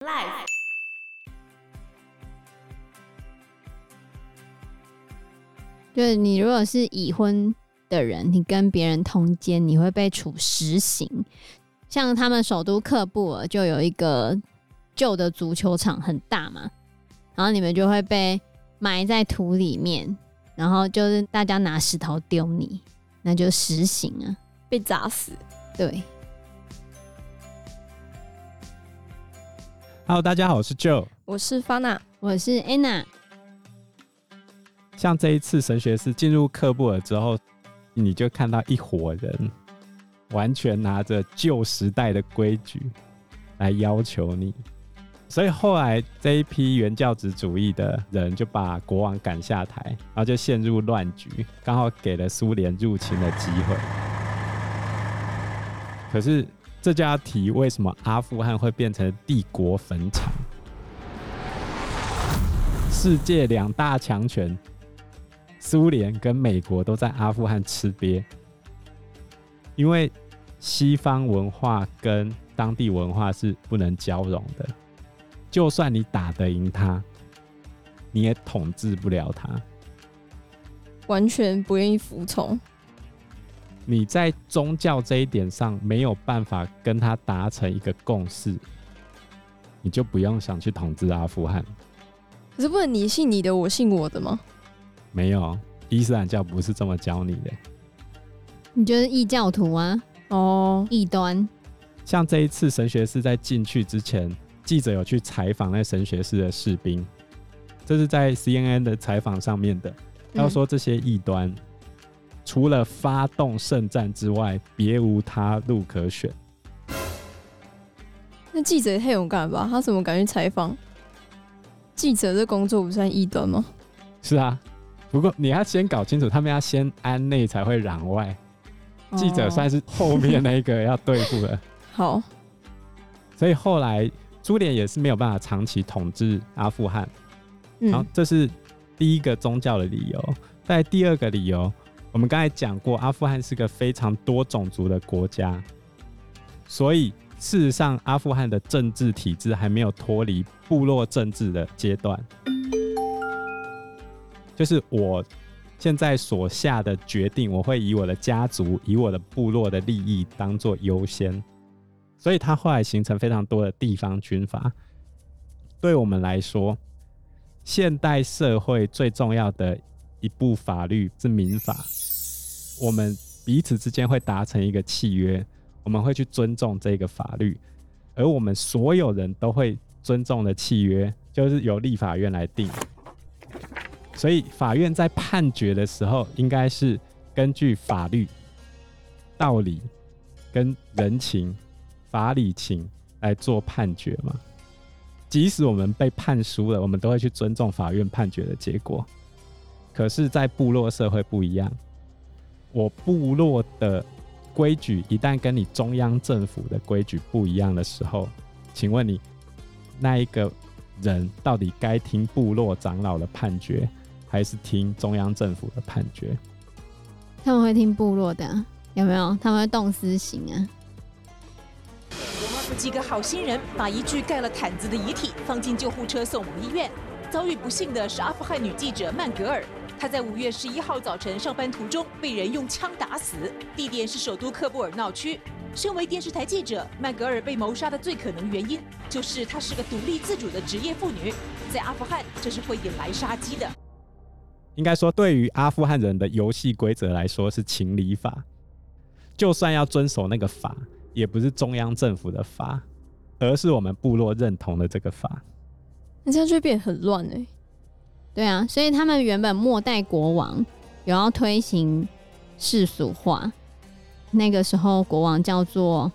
Life。就是你如果是已婚的人，你跟别人通奸，你会被处实刑。像他们首都喀布尔就有一个旧的足球场，很大嘛，然后你们就会被埋在土里面，然后就是大家拿石头丢你，那就实刑啊，被砸死。对。Hello，大家好，我是 Joe，我是 Fana，我是 Anna。像这一次神学士进入喀布尔之后，你就看到一伙人完全拿着旧时代的规矩来要求你，所以后来这一批原教旨主义的人就把国王赶下台，然后就陷入乱局，刚好给了苏联入侵的机会。可是。这就要提为什么阿富汗会变成帝国坟场？世界两大强权，苏联跟美国都在阿富汗吃瘪，因为西方文化跟当地文化是不能交融的。就算你打得赢他，你也统治不了他，完全不愿意服从。你在宗教这一点上没有办法跟他达成一个共识，你就不用想去统治阿富汗。可是不能你信你的，我信我的吗？没有，伊斯兰教不是这么教你的。你就是异教徒啊？哦，异端。像这一次神学士在进去之前，记者有去采访那神学士的士兵，这是在 CNN 的采访上面的。要说这些异端。嗯除了发动圣战之外，别无他路可选。那记者也太勇敢了吧？他怎么敢去采访？记者这工作不算异端吗？是啊，不过你要先搞清楚，他们要先安内才会攘外。哦、记者算是后面那个要对付的。好，所以后来苏联也是没有办法长期统治阿富汗。嗯、然后这是第一个宗教的理由。在第二个理由。我们刚才讲过，阿富汗是个非常多种族的国家，所以事实上，阿富汗的政治体制还没有脱离部落政治的阶段。就是我现在所下的决定，我会以我的家族、以我的部落的利益当做优先，所以它后来形成非常多的地方军阀。对我们来说，现代社会最重要的一部法律是民法。我们彼此之间会达成一个契约，我们会去尊重这个法律，而我们所有人都会尊重的契约，就是由立法院来定。所以法院在判决的时候，应该是根据法律、道理跟人情、法理情来做判决嘛。即使我们被判输了，我们都会去尊重法院判决的结果。可是，在部落社会不一样。我部落的规矩一旦跟你中央政府的规矩不一样的时候，请问你那一个人到底该听部落长老的判决，还是听中央政府的判决？他们会听部落的，有没有？他们会动私刑啊！几个好心人把一具盖了毯子的遗体放进救护车送往医院，遭遇不幸的是阿富汗女记者曼格尔。他在五月十一号早晨上班途中被人用枪打死，地点是首都喀布尔闹区。身为电视台记者，曼格尔被谋杀的最可能原因就是她是个独立自主的职业妇女，在阿富汗这是会引来杀机的。应该说，对于阿富汗人的游戏规则来说是情理法，就算要遵守那个法，也不是中央政府的法，而是我们部落认同的这个法。那这样就会变很乱哎。对啊，所以他们原本末代国王有要推行世俗化，那个时候国王叫做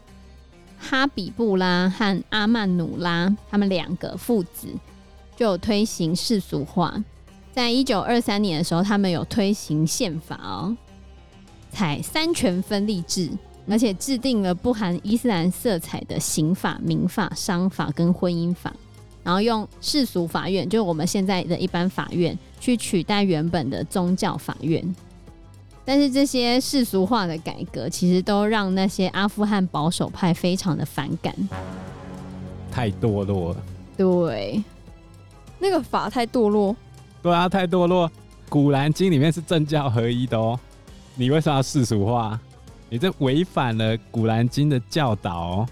哈比布拉和阿曼努拉，他们两个父子就有推行世俗化。在一九二三年的时候，他们有推行宪法哦，采三权分立制，而且制定了不含伊斯兰色彩的刑法、民法、商法跟婚姻法。然后用世俗法院，就是我们现在的一般法院，去取代原本的宗教法院。但是这些世俗化的改革，其实都让那些阿富汗保守派非常的反感。太堕落了。对，那个法太堕落。对啊，太堕落。古兰经里面是政教合一的哦，你为什么要世俗化？你这违反了古兰经的教导哦。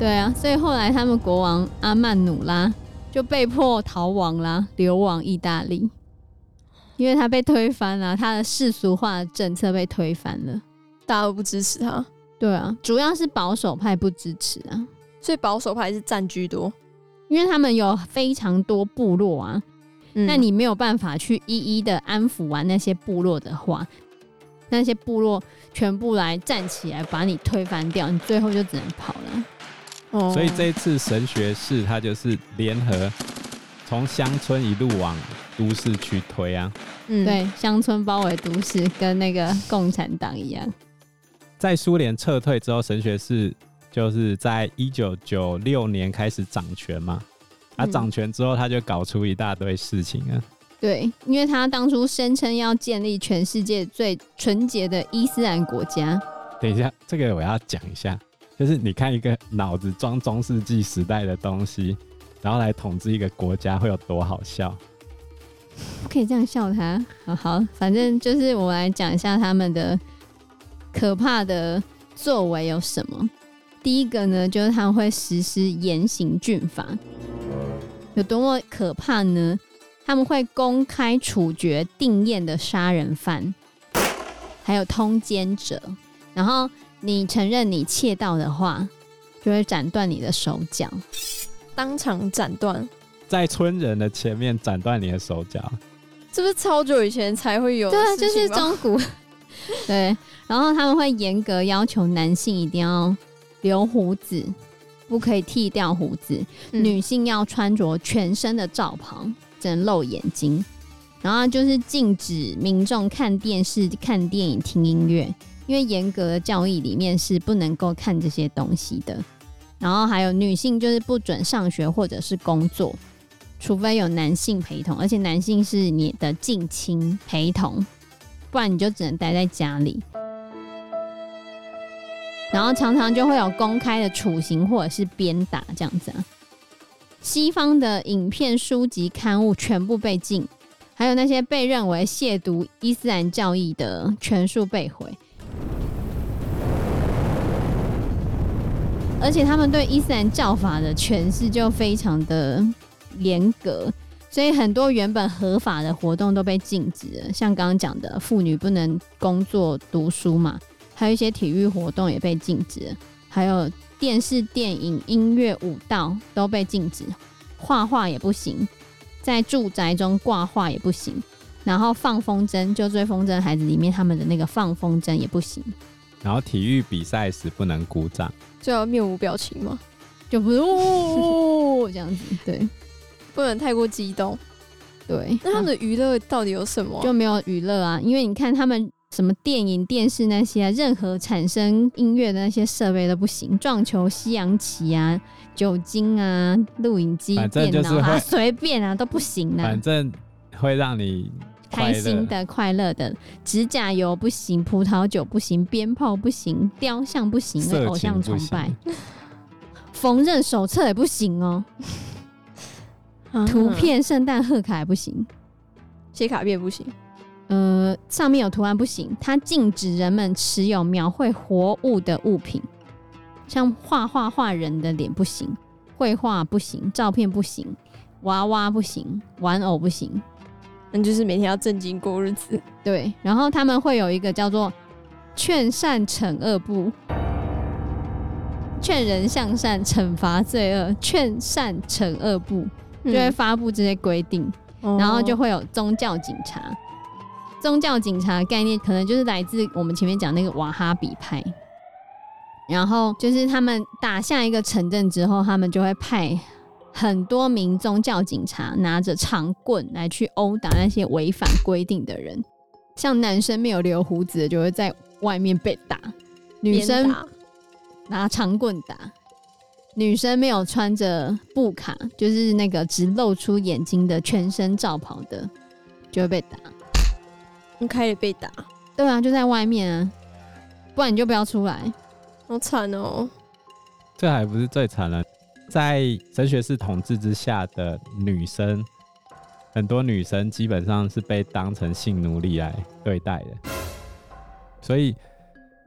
对啊，所以后来他们国王阿曼努拉就被迫逃亡啦，流亡意大利，因为他被推翻了，他的世俗化的政策被推翻了，大家都不支持他。对啊，主要是保守派不支持啊，所以保守派是占居多，因为他们有非常多部落啊，嗯、那你没有办法去一一的安抚完那些部落的话，那些部落全部来站起来把你推翻掉，你最后就只能跑了。哦，所以这一次神学士他就是联合从乡村一路往都市去推啊，嗯，对，乡村包围都市，跟那个共产党一样。在苏联撤退之后，神学士就是在一九九六年开始掌权嘛。他、嗯、掌权之后，他就搞出一大堆事情啊。对，因为他当初声称要建立全世界最纯洁的伊斯兰国家。等一下，这个我要讲一下，就是你看一个脑子装中世纪时代的东西，然后来统治一个国家，会有多好笑？不可以这样笑他。好好，反正就是我来讲一下他们的。可怕的作为有什么？第一个呢，就是他们会实施严刑峻法，有多么可怕呢？他们会公开处决定谳的杀人犯，还有通奸者。然后你承认你窃盗的话，就会斩断你的手脚，当场斩断，在村人的前面斩断你的手脚，这不是超久以前才会有？对啊，就是中古。对，然后他们会严格要求男性一定要留胡子，不可以剃掉胡子；嗯、女性要穿着全身的罩袍，只能露眼睛。然后就是禁止民众看电视、看电影、听音乐，因为严格的教义里面是不能够看这些东西的。然后还有女性就是不准上学或者是工作，除非有男性陪同，而且男性是你的近亲陪同。不然你就只能待在家里，然后常常就会有公开的处刑或者是鞭打这样子啊。西方的影片、书籍、刊物全部被禁，还有那些被认为亵渎伊斯兰教义的全数被毁。而且他们对伊斯兰教法的诠释就非常的严格。所以很多原本合法的活动都被禁止了，像刚刚讲的妇女不能工作读书嘛，还有一些体育活动也被禁止，还有电视、电影、音乐、舞蹈都被禁止，画画也不行，在住宅中挂画也不行，然后放风筝就追风筝孩子里面他们的那个放风筝也不行，然后体育比赛时不能鼓掌，就要面无表情吗？就不是哦这样子，对。不能太过激动，对。那他们的娱乐到底有什么？就没有娱乐啊，因为你看他们什么电影、电视那些啊，任何产生音乐的那些设备都不行，撞球、西洋棋啊、酒精啊、录影机、电脑啊，随便啊都不行啊。反正会让你开心的、快乐的，指甲油不行，葡萄酒不行，鞭炮不行，雕像不行，那偶像崇拜，缝纫手册也不行哦。图片圣诞贺卡也不行，写卡片不行，呃，上面有图案不行。它禁止人们持有描绘活物的物品，像画画画人的脸不行，绘画不行，照片不行，娃娃不行，玩偶不行。那就是每天要正经过日子。对，然后他们会有一个叫做劝善惩恶部，劝人向善，惩罚罪恶，劝善惩恶部。就会发布这些规定，嗯，然后就会有宗教警察。宗教警察的概念可能就是来自我们前面讲那个瓦哈比派。然后就是他们打下一个城镇之后，他们就会派很多民宗教警察拿着长棍来去殴打那些违反规定的人。像男生没有留胡子的就会在外面被打，女生拿长棍打。女生没有穿着布卡，就是那个只露出眼睛的全身罩袍的，就会被打。你可以被打？对啊，就在外面啊，不然你就不要出来。好惨哦！这还不是最惨的，在神学士统治之下的女生，很多女生基本上是被当成性奴隶来对待的。所以，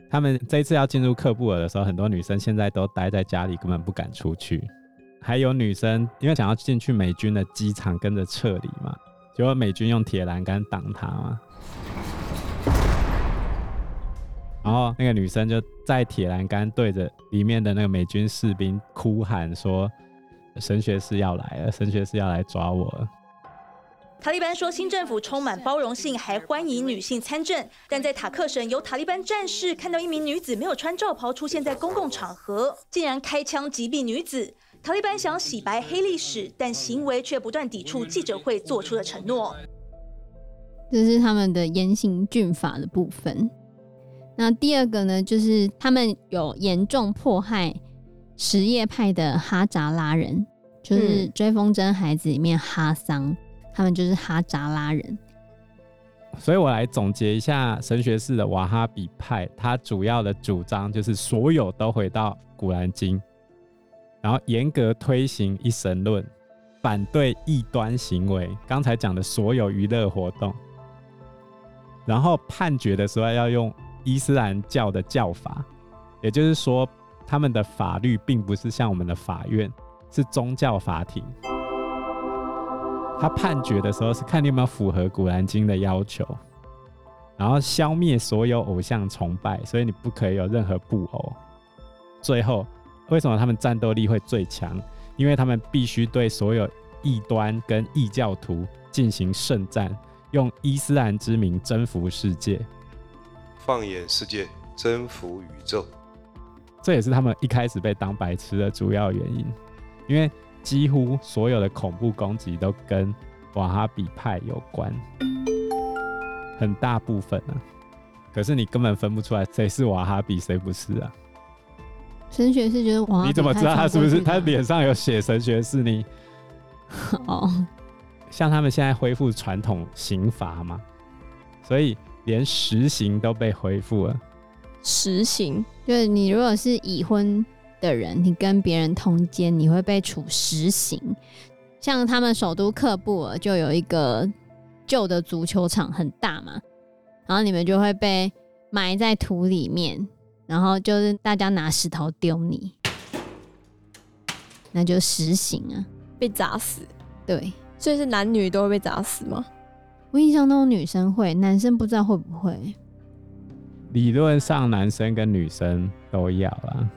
他们这一次要进入喀布尔的时候，很多女生现在都待在家里，根本不敢出去。还有女生因为想要进去美军的机场，跟着撤离嘛，结果美军用铁栏杆挡她嘛。然后那个女生就在铁栏杆对着里面的那个美军士兵哭喊说：“神学士要来了，神学士要来抓我了。”塔利班说，新政府充满包容性，还欢迎女性参政。但在塔克省，有塔利班战士看到一名女子没有穿罩袍出现在公共场合，竟然开枪击毙女子。塔利班想洗白黑历史，但行为却不断抵触记者会做出的承诺。这是他们的严刑峻法的部分。那第二个呢，就是他们有严重迫害什叶派的哈扎拉人，就是《追风筝孩子》里面哈桑。他们就是哈扎拉人，所以我来总结一下神学士的瓦哈比派，他主要的主张就是所有都回到古兰经，然后严格推行一神论，反对异端行为，刚才讲的所有娱乐活动，然后判决的时候要用伊斯兰教的教法，也就是说他们的法律并不是像我们的法院，是宗教法庭。他判决的时候是看你有没有符合《古兰经》的要求，然后消灭所有偶像崇拜，所以你不可以有任何布偶。最后，为什么他们战斗力会最强？因为他们必须对所有异端跟异教徒进行圣战，用伊斯兰之名征服世界，放眼世界，征服宇宙。这也是他们一开始被当白痴的主要原因，因为。几乎所有的恐怖攻击都跟瓦哈比派有关，很大部分啊。可是你根本分不出来谁是瓦哈比，谁不是啊？神学是觉得瓦哈比，你怎么知道他是不是？他脸上有写神学是你？哦，像他们现在恢复传统刑罚嘛，所以连实刑都被恢复了。实刑就是你如果是已婚。的人，你跟别人通奸，你会被处实刑。像他们首都喀布尔就有一个旧的足球场，很大嘛，然后你们就会被埋在土里面，然后就是大家拿石头丢你，那就实刑啊，被砸死。对，所以是男女都会被砸死吗？我印象中女生会，男生不知道会不会。理论上男生跟女生都要啦。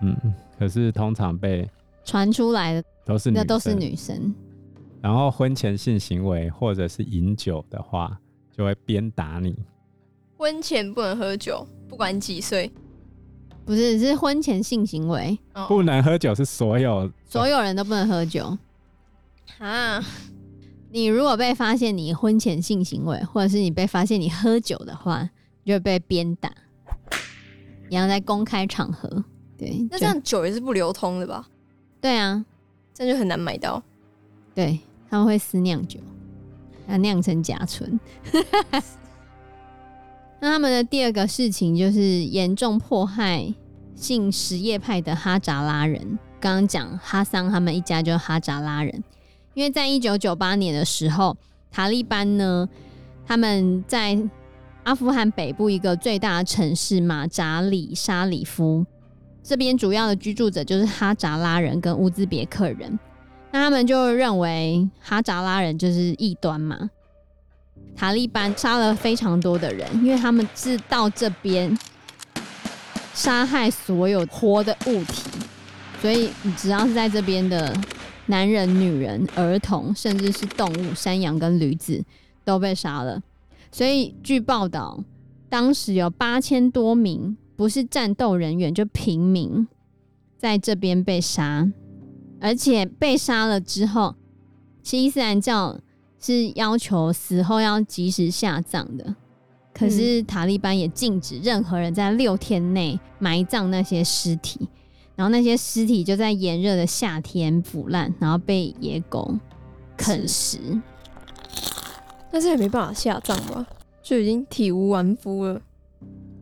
嗯，可是通常被传出来的都是那都是女生。然后婚前性行为或者是饮酒的话，就会鞭打你。婚前不能喝酒，不管几岁。不是，是婚前性行为，哦、不能喝酒是所有所有人都不能喝酒啊。你如果被发现你婚前性行为，或者是你被发现你喝酒的话，就会被鞭打。你要在公开场合。对，那这样酒也是不流通的吧？对啊，这样就很难买到。对，他们会私酿酒，要酿成甲醇。那他们的第二个事情就是严重迫害信什叶派的哈扎拉人。刚刚讲哈桑他们一家就是哈扎拉人，因为在一九九八年的时候，塔利班呢，他们在阿富汗北部一个最大的城市马扎里沙里夫。这边主要的居住者就是哈扎拉人跟乌兹别克人，那他们就认为哈扎拉人就是异端嘛。塔利班杀了非常多的人，因为他们是到这边杀害所有活的物体，所以你只要是在这边的男人、女人、儿童，甚至是动物，山羊跟驴子都被杀了。所以据报道，当时有八千多名。不是战斗人员，就平民在这边被杀，而且被杀了之后，其实伊斯兰教是要求死后要及时下葬的，可是塔利班也禁止任何人在六天内埋葬那些尸体，然后那些尸体就在炎热的夏天腐烂，然后被野狗啃食。但是也没办法下葬吧，就已经体无完肤了。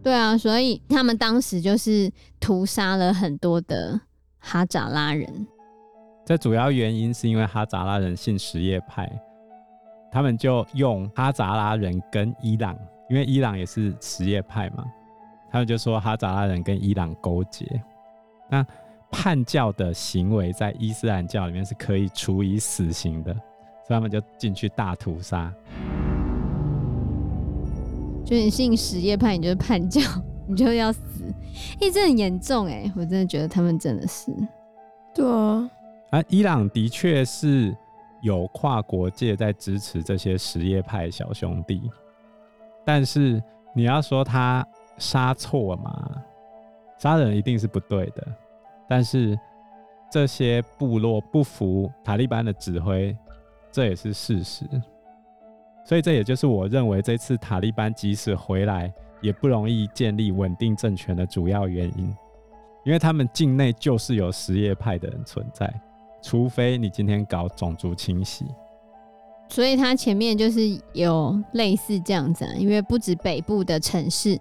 对啊，所以他们当时就是屠杀了很多的哈扎拉人。这主要原因是因为哈扎拉人信什叶派，他们就用哈扎拉人跟伊朗，因为伊朗也是什叶派嘛，他们就说哈扎拉人跟伊朗勾结。那叛教的行为在伊斯兰教里面是可以处以死刑的，所以他们就进去大屠杀。就你信什叶派，你就是叛教，你就要死。哎、欸，这很严重哎，我真的觉得他们真的是。对啊。啊，伊朗的确是有跨国界在支持这些什叶派小兄弟，但是你要说他杀错吗？杀人一定是不对的，但是这些部落不服塔利班的指挥，这也是事实。所以这也就是我认为这次塔利班即使回来，也不容易建立稳定政权的主要原因，因为他们境内就是有什叶派的人存在。除非你今天搞种族清洗，所以他前面就是有类似这样子啊，因为不止北部的城市，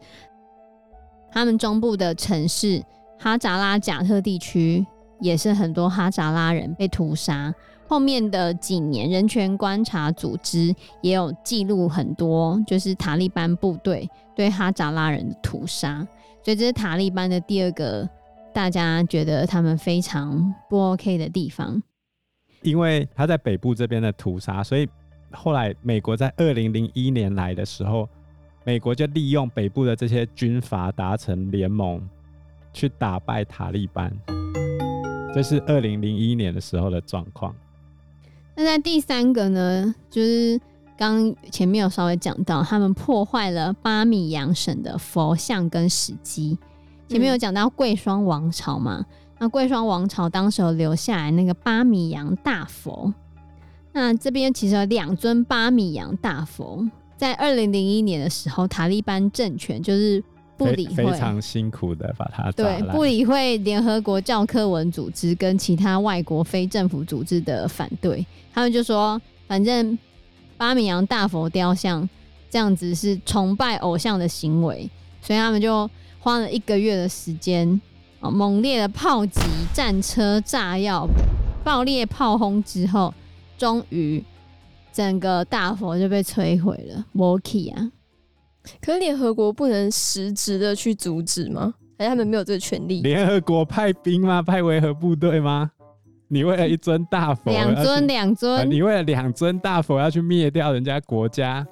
他们中部的城市哈扎拉贾特地区也是很多哈扎拉人被屠杀。后面的几年，人权观察组织也有记录很多，就是塔利班部队对哈扎拉人的屠杀，所以这是塔利班的第二个。大家觉得他们非常不 OK 的地方，因为他在北部这边的屠杀，所以后来美国在二零零一年来的时候，美国就利用北部的这些军阀达成联盟，去打败塔利班。这是二零零一年的时候的状况。那在第三个呢，就是刚前面有稍微讲到，他们破坏了巴米扬省的佛像跟史迹。前面有讲到贵霜王朝嘛？那贵霜王朝当时有留下来那个巴米扬大佛。那这边其实有两尊巴米扬大佛，在二零零一年的时候，塔利班政权就是不理会，非常辛苦的把它对不理会联合国教科文组织跟其他外国非政府组织的反对，他们就说，反正巴米扬大佛雕像这样子是崇拜偶像的行为，所以他们就。花了一个月的时间，啊，猛烈的炮击、战车、炸药、爆裂炮轰之后，终于整个大佛就被摧毁了。没去啊！可是联合国不能实质的去阻止吗？还是他们没有这个权利？联合国派兵吗？派维和部队吗？你为了一尊大佛，两尊两尊、啊，你为了两尊大佛要去灭掉人家国家？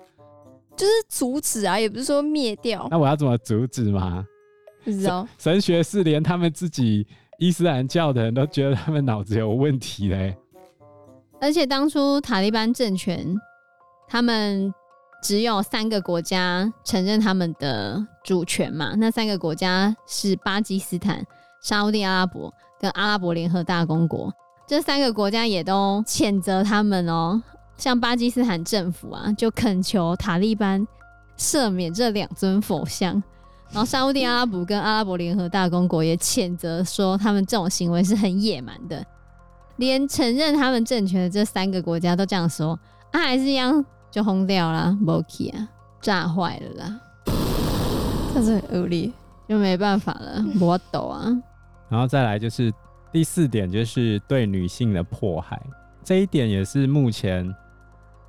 就是阻止啊，也不是说灭掉。那我要怎么阻止吗？不知道神学是连他们自己伊斯兰教的人都觉得他们脑子有问题嘞。而且当初塔利班政权，他们只有三个国家承认他们的主权嘛？那三个国家是巴基斯坦、沙乌地阿拉伯跟阿拉伯联合大公国。这三个国家也都谴责他们哦。像巴基斯坦政府啊，就恳求塔利班赦免这两尊佛像。然后沙乌地阿拉伯跟阿拉伯联合大公国也谴责说，他们这种行为是很野蛮的。连承认他们政权的这三个国家都这样说，啊，还是一样就轰掉了，没去啊，炸坏了啦。这是很恶劣，就没办法了，我抖啊。然后再来就是第四点，就是对女性的迫害，这一点也是目前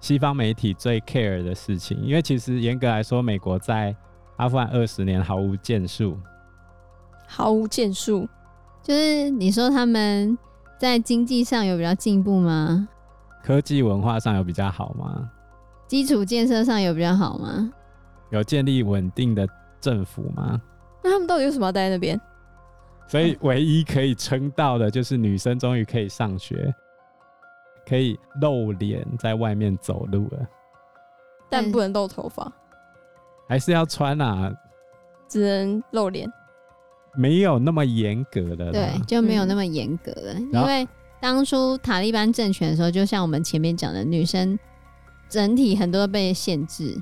西方媒体最 care 的事情，因为其实严格来说，美国在阿富汗二十年毫无建树，毫无建树，就是你说他们在经济上有比较进步吗？科技文化上有比较好吗？基础建设上有比较好吗？有建立稳定的政府吗？那他们到底为什么要待在那边？所以唯一可以撑到的就是女生终于可以上学，可以露脸在外面走路了，但不能露头发。还是要穿啊，只能露脸，没有那么严格的，对，就没有那么严格了。嗯、因为当初塔利班政权的时候，就像我们前面讲的，女生整体很多被限制，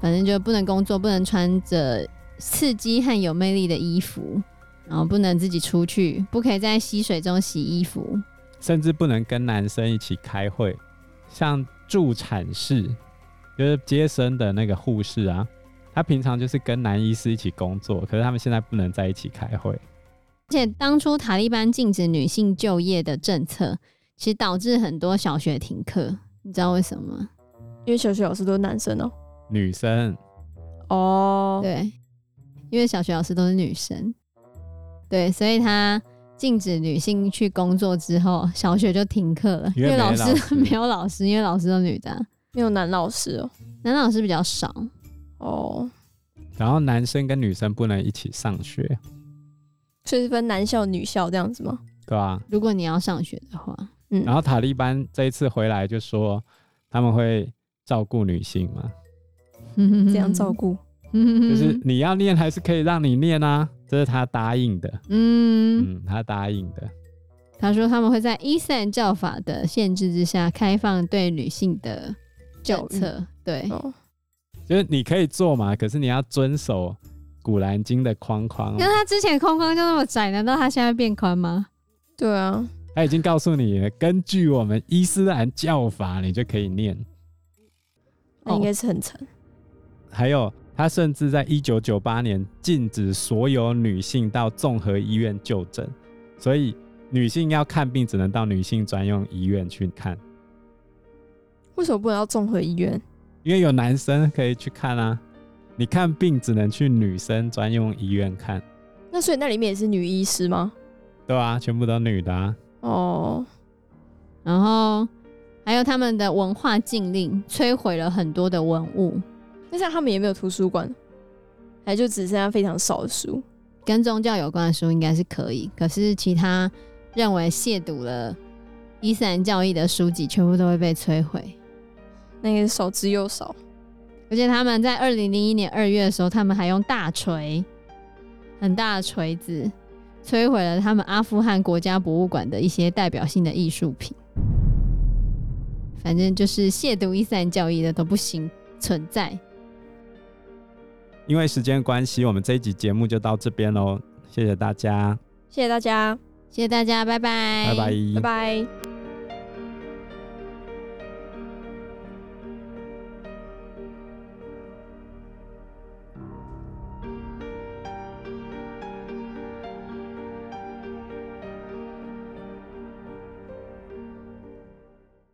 反正就不能工作，不能穿着刺激和有魅力的衣服，然后不能自己出去，不可以在溪水中洗衣服，甚至不能跟男生一起开会，像助产士。就是接生的那个护士啊，他平常就是跟男医师一起工作，可是他们现在不能在一起开会。而且当初塔利班禁止女性就业的政策，其实导致很多小学停课。你知道为什么吗？因为小学老师都是男生哦、喔。女生。哦。对，因为小学老师都是女生。对，所以他禁止女性去工作之后，小学就停课了，因为老师 没有老师，因为老师都女的，没有男老师哦、喔，男老师比较少。哦。然后男生跟女生不能一起上学。所以是分男校、女校这样子吗？对啊，如果你要上学的话，嗯。然后塔利班这一次回来就说他们会照顾女性嘛。嗯，这样照顾，就是你要念还是可以让你念啊，这是他答应的。嗯嗯，他答应的。他说他们会在伊斯兰教法的限制之下开放对女性的教策。对，哦，就是你可以做嘛，可是你要遵守。古兰经的框框，因为他之前框框就那么窄，难道他现在变宽吗？对啊，他已经告诉你了，根据我们伊斯兰教法，你就可以念。那应该是很惨。还有，他甚至在一九九八年禁止所有女性到综合医院就诊，所以女性要看病只能到女性专用医院去看。为什么不能到综合医院？因为有男生可以去看啊。你看病只能去女生专用医院看，那所以那里面也是女医师吗？对啊，全部都女的啊。哦，然后还有他们的文化禁令，摧毁了很多的文物。那像他们也没有图书馆，还就只剩下非常少的书，跟宗教有关的书应该是可以，可是其他认为亵渎了伊斯兰教义的书籍，全部都会被摧毁。那个少之又少。而且他们在二零零一年二月的时候，他们还用大锤，很大的锤子，摧毁了他们阿富汗国家博物馆的一些代表性的艺术品。反正就是亵渎伊斯兰教义的都不行存在。因为时间关系，我们这一集节目就到这边喽，谢谢大家，谢谢大家，谢谢大家，拜拜，拜拜，拜拜。